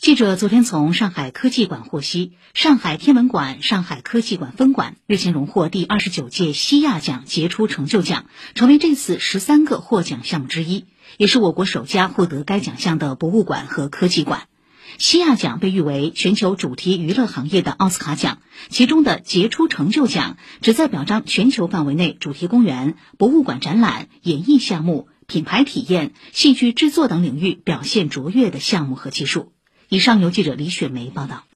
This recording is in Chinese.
记者昨天从上海科技馆获悉，上海天文馆上海科技馆分馆日前荣获第二十九届西亚奖杰出成就奖，成为这次十三个获奖项目之一，也是我国首家获得该奖项的博物馆和科技馆。西亚奖被誉为全球主题娱乐行业的奥斯卡奖，其中的杰出成就奖旨在表彰全球范围内主题公园、博物馆展览、演艺项目、品牌体验、戏剧制作等领域表现卓越的项目和技术。以上由记者李雪梅报道。